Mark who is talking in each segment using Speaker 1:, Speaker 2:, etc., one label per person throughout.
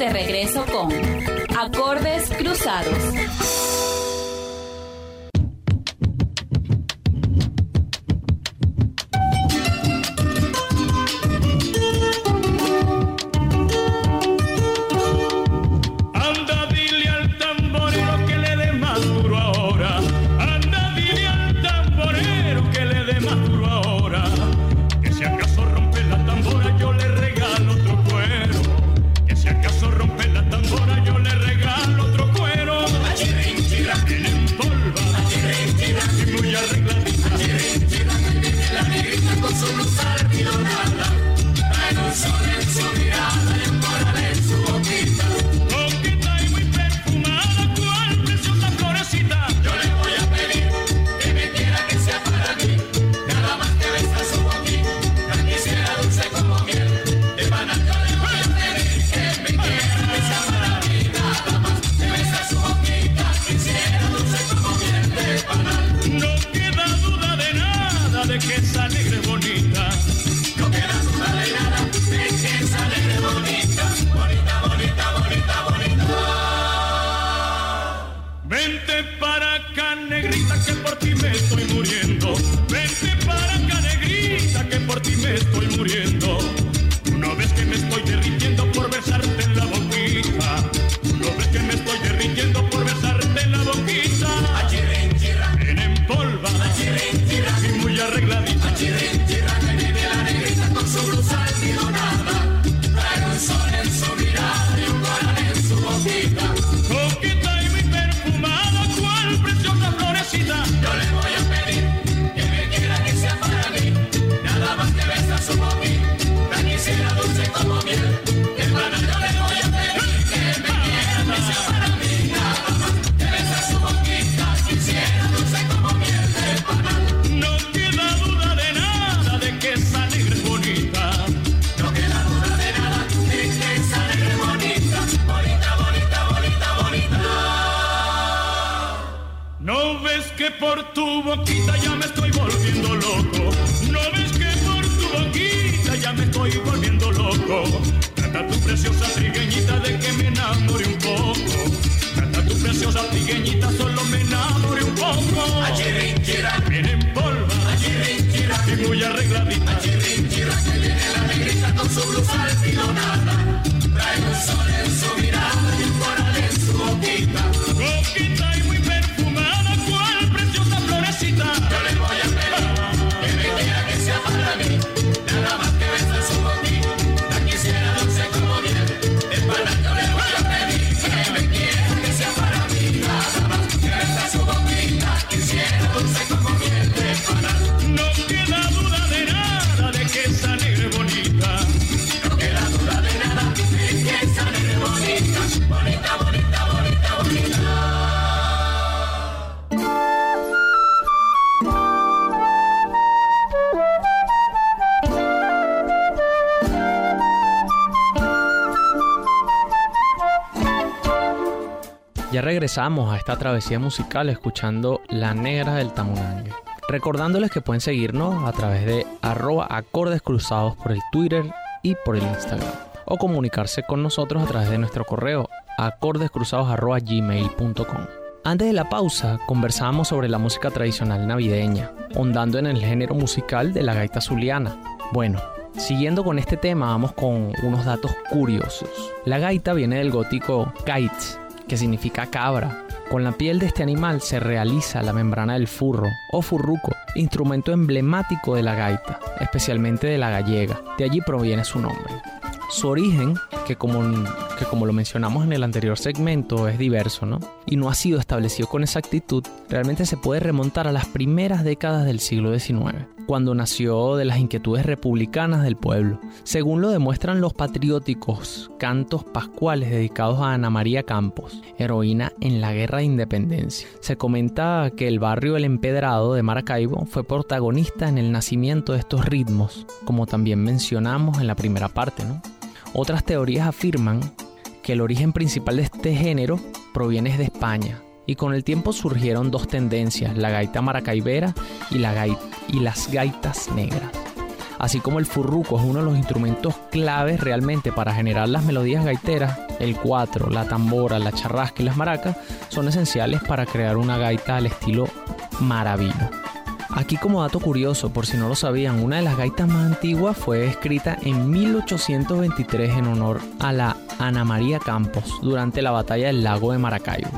Speaker 1: de regreso con Acordes Cruzados.
Speaker 2: Trata tu preciosa trigueñita.
Speaker 3: regresamos a esta travesía musical escuchando La Negra del Tamunangue. Recordándoles que pueden seguirnos a través de arroba acordes cruzados por el Twitter y por el Instagram. O comunicarse con nosotros a través de nuestro correo acordescruzados.gmail.com. Antes de la pausa, conversábamos sobre la música tradicional navideña, hondando en el género musical de la gaita zuliana. Bueno, Siguiendo con este tema, vamos con unos datos curiosos. La gaita viene del gótico gaitz, que significa cabra. Con la piel de este animal se realiza la membrana del furro o furruco, instrumento emblemático de la gaita, especialmente de la gallega. De allí proviene su nombre. Su origen, que como que como lo mencionamos en el anterior segmento es diverso, ¿no? Y no ha sido establecido con exactitud, realmente se puede remontar a las primeras décadas del siglo XIX, cuando nació de las inquietudes republicanas del pueblo, según lo demuestran los patrióticos cantos pascuales dedicados a Ana María Campos, heroína en la Guerra de Independencia. Se comenta que el barrio El Empedrado de Maracaibo fue protagonista en el nacimiento de estos ritmos, como también mencionamos en la primera parte, ¿no? Otras teorías afirman el origen principal de este género proviene de España, y con el tiempo surgieron dos tendencias, la gaita maracaibera y, y las gaitas negras. Así como el furruco es uno de los instrumentos claves realmente para generar las melodías gaiteras, el cuatro, la tambora, la charrasca y las maracas son esenciales para crear una gaita al estilo maravino. Aquí como dato curioso, por si no lo sabían, una de las gaitas más antiguas fue escrita en 1823 en honor a la Ana María Campos durante la batalla del lago de Maracaibo.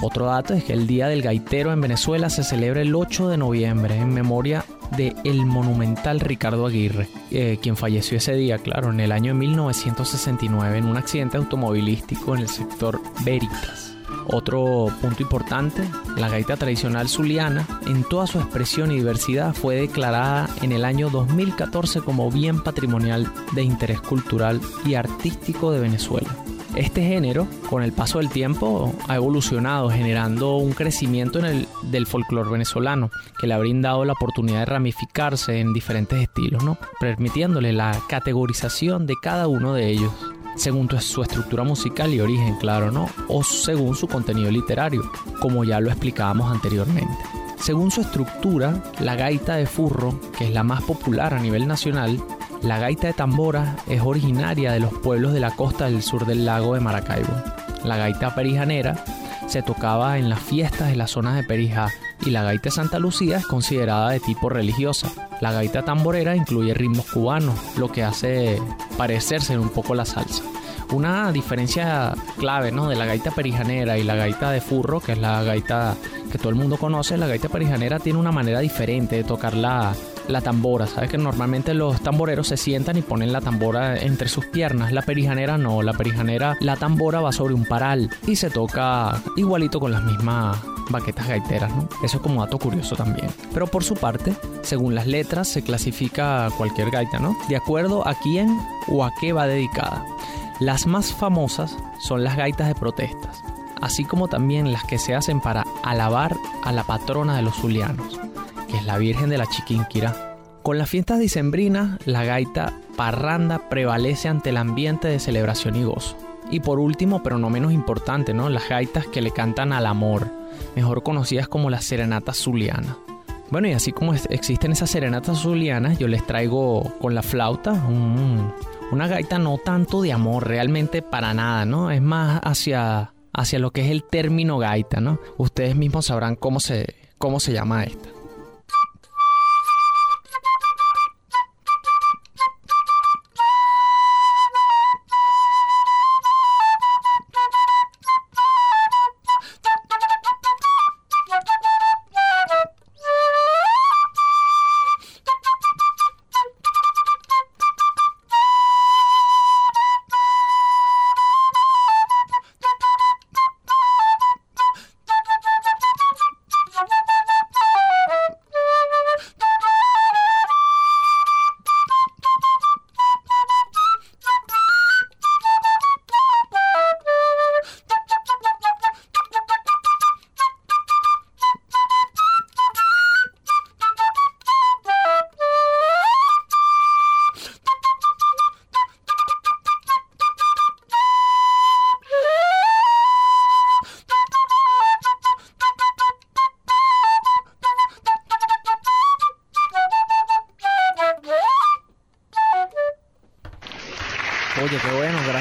Speaker 3: Otro dato es que el Día del Gaitero en Venezuela se celebra el 8 de noviembre en memoria de el monumental Ricardo Aguirre, eh, quien falleció ese día, claro, en el año 1969 en un accidente automovilístico en el sector Veritas. Otro punto importante, la gaita tradicional zuliana, en toda su expresión y diversidad, fue declarada en el año 2014 como bien patrimonial de interés cultural y artístico de Venezuela. Este género, con el paso del tiempo, ha evolucionado, generando un crecimiento en el, del folclore venezolano, que le ha brindado la oportunidad de ramificarse en diferentes estilos, ¿no? permitiéndole la categorización de cada uno de ellos según su estructura musical y origen, claro, ¿no? O según su contenido literario, como ya lo explicábamos anteriormente. Según su estructura, la gaita de furro, que es la más popular a nivel nacional, la gaita de tambora es originaria de los pueblos de la costa del sur del lago de Maracaibo. La gaita perijanera se tocaba en las fiestas de las zonas de Perijá y la gaita Santa Lucía es considerada de tipo religiosa. La gaita tamborera incluye ritmos cubanos, lo que hace parecerse un poco la salsa. Una diferencia clave ¿no? de la gaita perijanera y la gaita de furro, que es la gaita que todo el mundo conoce, la gaita perijanera tiene una manera diferente de tocar la, la tambora. Sabes que normalmente los tamboreros se sientan y ponen la tambora entre sus piernas. La perijanera no, la perijanera, la tambora va sobre un paral y se toca igualito con las mismas baquetas gaiteras. Eso es como dato curioso también. Pero por su parte, según las letras, se clasifica cualquier gaita, ¿no? De acuerdo a quién o a qué va dedicada. Las más famosas son las gaitas de protestas, así como también las que se hacen para alabar a la patrona de los zulianos, que es la Virgen de la Chiquinquirá. Con las fiestas dicembrinas, la gaita parranda prevalece ante el ambiente de celebración y gozo. Y por último, pero no menos importante, ¿no? Las gaitas que le cantan al amor, mejor conocidas como las serenatas zulianas. Bueno, y así como existen esas serenatas zulianas, yo les traigo con la flauta una gaita no tanto de amor, realmente para nada, ¿no? Es más hacia, hacia lo que es el término gaita, ¿no? Ustedes mismos sabrán cómo se, cómo se llama esta.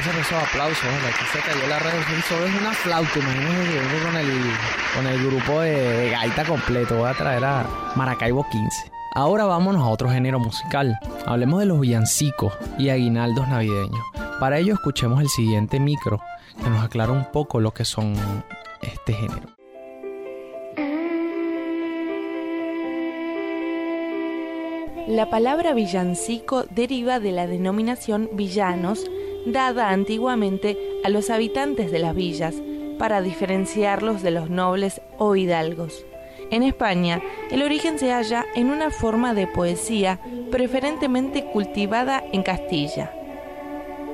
Speaker 3: Bueno, por esos aplausos. Aquí se cayó la red. Eso es una flauta, imagínense con el, con el grupo de, gaita completo. Voy a traer a Maracaibo 15. Ahora vámonos a otro género musical. Hablemos de los villancicos y aguinaldos navideños. Para ello escuchemos el siguiente micro que nos aclara un poco lo que son este género.
Speaker 4: La palabra villancico deriva de la denominación villanos dada antiguamente a los habitantes de las villas para diferenciarlos de los nobles o hidalgos. En España, el origen se halla en una forma de poesía preferentemente cultivada en Castilla.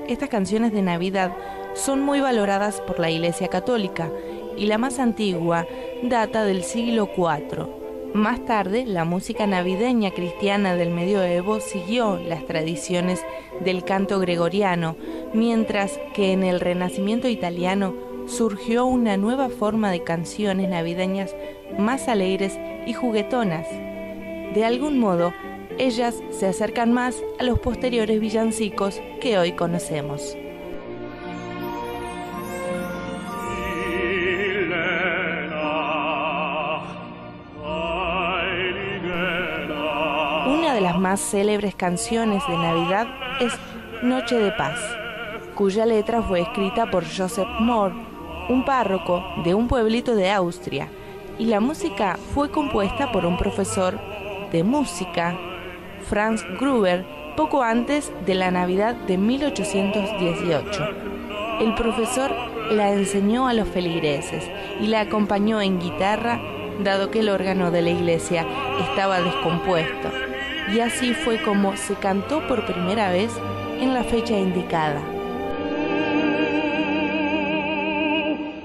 Speaker 4: Estas canciones de Navidad son muy valoradas por la Iglesia Católica y la más antigua data del siglo IV. Más tarde, la música navideña cristiana del medioevo siguió las tradiciones del canto gregoriano, mientras que en el Renacimiento italiano surgió una nueva forma de canciones navideñas más alegres y juguetonas. De algún modo, ellas se acercan más a los posteriores villancicos que hoy conocemos. Más célebres canciones de Navidad es Noche de Paz, cuya letra fue escrita por Joseph Moore, un párroco de un pueblito de Austria, y la música fue compuesta por un profesor de música, Franz Gruber, poco antes de la Navidad de 1818. El profesor la enseñó a los feligreses y la acompañó en guitarra, dado que el órgano de la iglesia estaba descompuesto. Y así fue como se cantó por primera vez en la fecha indicada.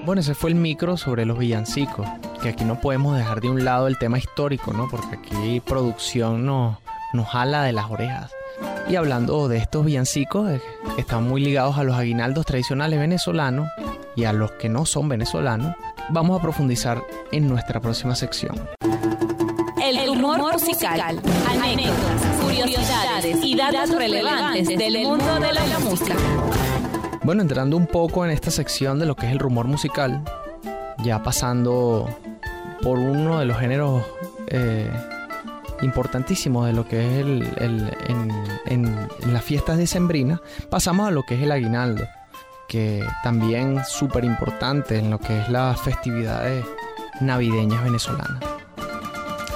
Speaker 3: Bueno, ese fue el micro sobre los villancicos, que aquí no podemos dejar de un lado el tema histórico, ¿no? Porque aquí producción nos, nos jala de las orejas. Y hablando de estos villancicos, eh, están muy ligados a los aguinaldos tradicionales venezolanos y a los que no son venezolanos, vamos a profundizar en nuestra próxima sección.
Speaker 1: Humor musical, anécdotas, curiosidades y datos relevantes del mundo de la música.
Speaker 3: Bueno, entrando un poco en esta sección de lo que es el rumor musical, ya pasando por uno de los géneros eh, importantísimos de lo que es el, las fiestas decembrinas, pasamos a lo que es el aguinaldo, que también súper importante en lo que es las festividades navideñas venezolanas.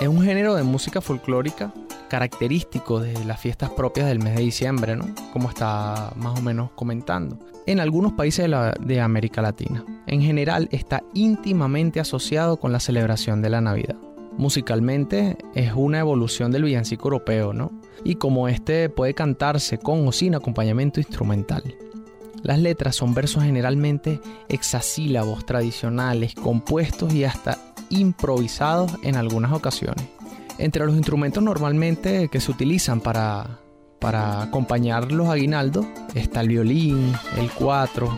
Speaker 3: Es un género de música folclórica característico de las fiestas propias del mes de diciembre, ¿no? Como está más o menos comentando. En algunos países de, América Latina. En general está íntimamente asociado con la celebración de la Navidad. Musicalmente es una evolución del villancico europeo, ¿no? Y como este puede cantarse con o sin acompañamiento instrumental. Las letras son versos generalmente hexasílabos tradicionales, compuestos y hasta improvisados en algunas ocasiones. Entre los instrumentos normalmente que se utilizan para, para acompañar los aguinaldos está el violín, el cuatro,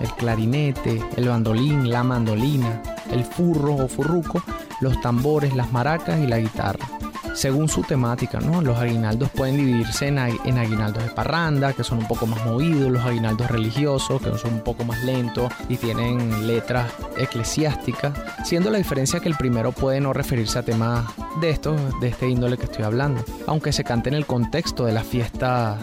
Speaker 3: el clarinete, el bandolín, la mandolina, el furro o furruco, los tambores, las maracas y la guitarra. Según su temática, ¿no? Los aguinaldos pueden dividirse en, agui- en aguinaldos de parranda, que son un poco más movidos, los aguinaldos religiosos, que son un poco más lentos y tienen letras eclesiásticas, siendo la diferencia que el primero puede no referirse a temas de estos, de este índole que estoy hablando, aunque se cante en el contexto de la fiesta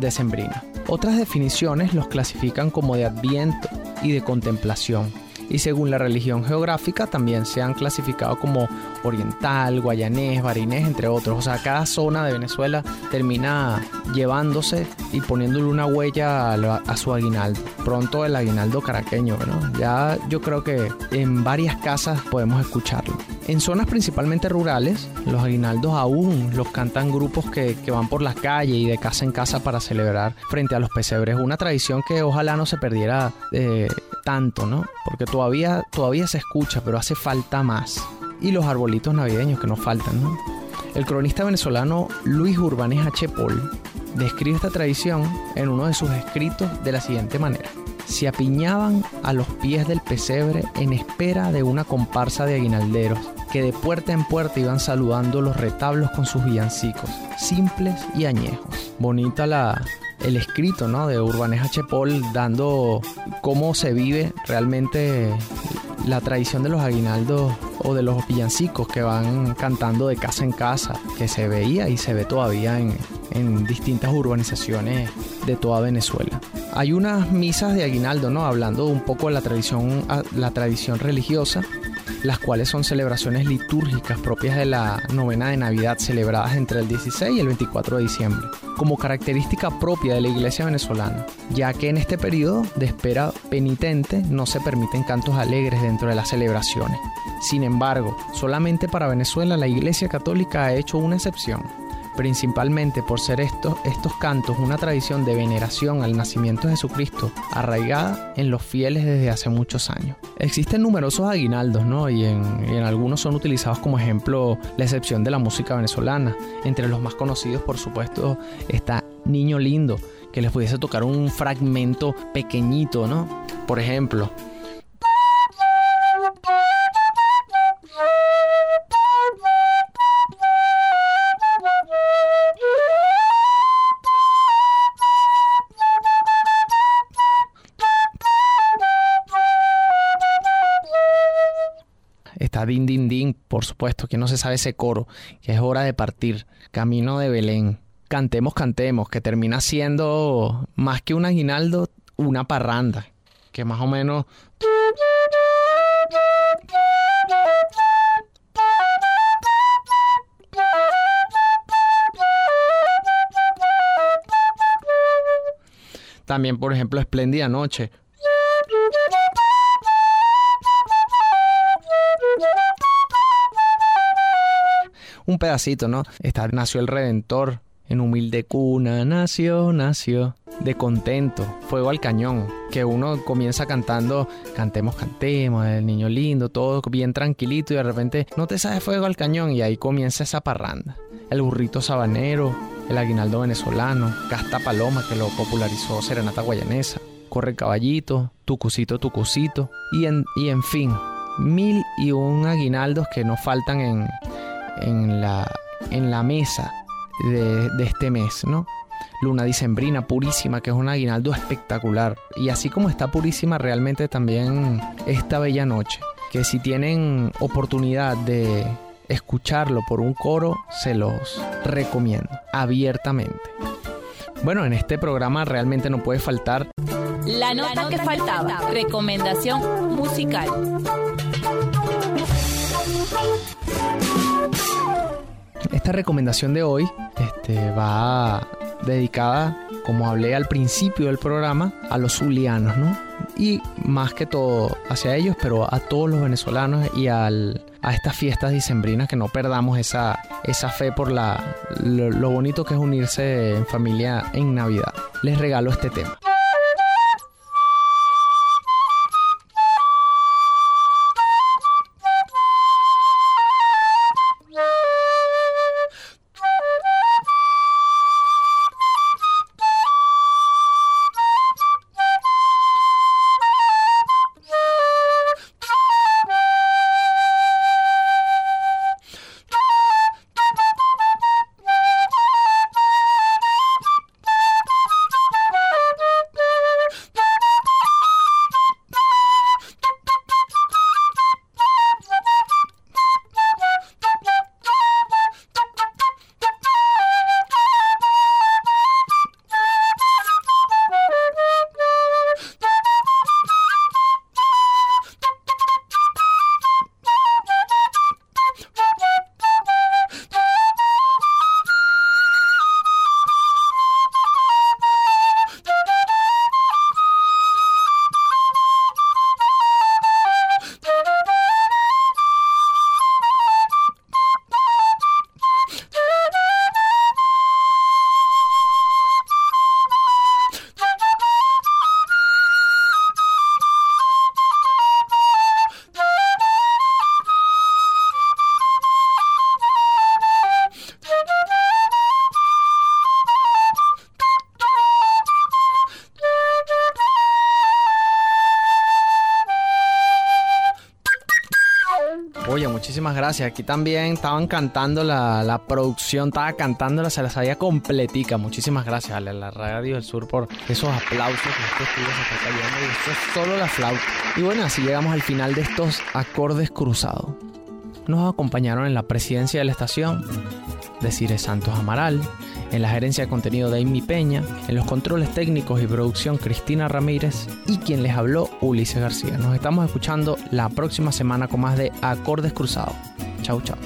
Speaker 3: decembrina. Otras definiciones los clasifican como de adviento y de contemplación. Y según la religión geográfica también se han clasificado como oriental, guayanés, barinés, entre otros. O sea, cada zona de Venezuela termina llevándose y poniéndole una huella a, lo- a su aguinaldo. Pronto el aguinaldo caraqueño, ¿no? Ya yo creo que en varias casas podemos escucharlo. En zonas principalmente rurales, los aguinaldos aún los cantan grupos que, que van por las calles y de casa en casa para celebrar frente a los pesebres. Una tradición que ojalá no se perdiera eh, tanto, ¿no? Porque todavía, todavía se escucha, pero hace falta más. Y los arbolitos navideños que nos faltan, ¿no? El cronista venezolano Luis Urbanes H. Paul describe esta tradición en uno de sus escritos de la siguiente manera. Se apiñaban a los pies del pesebre en espera de una comparsa de aguinalderos que de puerta en puerta iban saludando los retablos con sus villancicos, simples y añejos. Bonita la, el escrito ¿no? de Urbanes H. Paul dando cómo se vive realmente la tradición de los aguinaldos o de los villancicos que van cantando de casa en casa, que se veía y se ve todavía en, en distintas urbanizaciones de toda Venezuela. Hay unas misas de aguinaldo, ¿no? Hablando un poco de la tradición, la tradición religiosa. Las cuales son celebraciones litúrgicas propias de la novena de Navidad celebradas entre el 16 y el 24 de diciembre, como característica propia de la iglesia venezolana, ya que en este periodo de espera penitente no se permiten cantos alegres dentro de las celebraciones. Sin embargo, solamente para Venezuela la iglesia católica ha hecho una excepción principalmente por ser estos, estos cantos una tradición de veneración al nacimiento de Jesucristo arraigada en los fieles desde hace muchos años. Existen numerosos aguinaldos, ¿no? Y en, y en algunos son utilizados como ejemplo la excepción de la música venezolana. Entre los más conocidos, por supuesto, está Niño Lindo, que les pudiese tocar un fragmento pequeñito, ¿no? Por ejemplo, Din Din Din, por supuesto, que no se sabe ese coro, que es hora de partir, camino de Belén. Cantemos, cantemos, que termina siendo más que un aguinaldo, una parranda, que más o menos... También, por ejemplo, Espléndida Noche, pedacito, ¿no? Está, nació el Redentor, en humilde cuna, nació, nació, de contento, fuego al cañón, que uno comienza cantando, cantemos, cantemos, el niño lindo, todo bien tranquilito y de repente no te sabes fuego al cañón y ahí comienza esa parranda. El burrito sabanero, el aguinaldo venezolano, Casta Paloma que lo popularizó Serenata Guayanesa, Corre Caballito, Tucucito, Tucucito y en, y en fin, mil y un aguinaldos que no faltan en, en la, en la mesa de, de este mes, ¿no? Luna Dicembrina purísima, que es un aguinaldo espectacular. Y así como está purísima realmente también esta bella noche, que si tienen oportunidad de escucharlo por un coro, se los recomiendo abiertamente. Bueno, en este programa realmente no puede faltar
Speaker 1: La nota que faltaba. Recomendación musical.
Speaker 3: Esta recomendación de hoy este, va dedicada, como hablé al principio del programa, a los zulianos, ¿no? Y más que todo hacia ellos, pero a todos los venezolanos y a estas fiestas dicembrinas, que no perdamos esa, esa fe por la, lo, lo bonito que es unirse en familia en Navidad. Les regalo este tema. Muchísimas gracias. Aquí también estaban cantando la, la producción, estaba cantándola, se la sabía completica. Muchísimas gracias a la Radio del Sur por esos aplausos que este se está cayendo. Y esto es solo la flauta. Y bueno, así llegamos al final de estos acordes cruzados. Nos acompañaron en la presidencia de la estación
Speaker 5: de Cire Santos Amaral, en la gerencia de contenido de Amy Peña, en los controles técnicos y producción Cristina Ramírez y quien les habló Ulises García. Nos estamos escuchando la próxima semana con más de Acordes Cruzados. Chau, chau.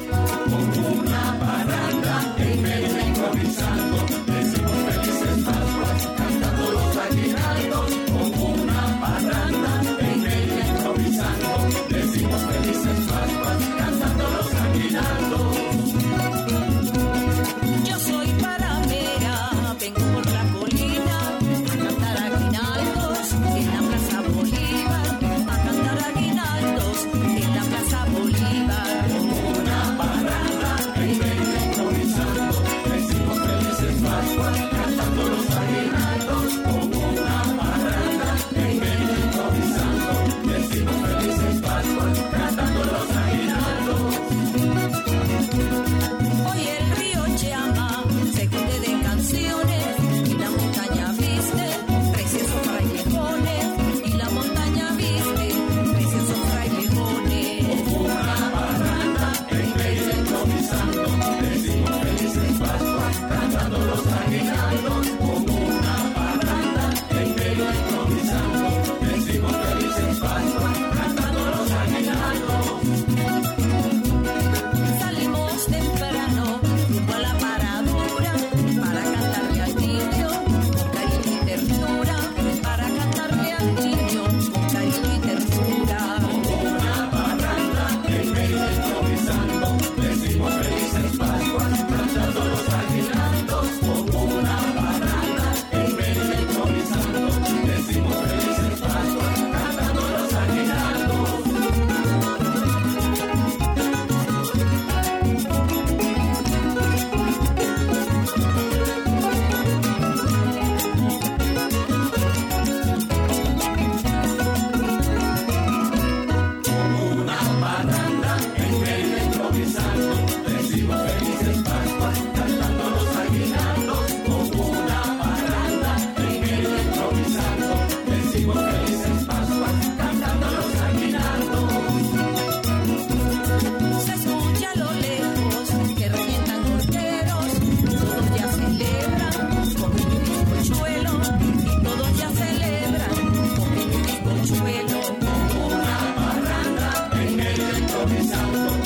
Speaker 6: Sound,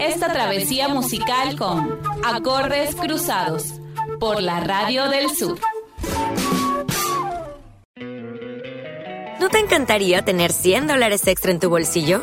Speaker 6: esta travesía musical con Acordes Cruzados por la Radio del Sur.
Speaker 7: ¿No te encantaría tener 100 dólares extra en tu bolsillo?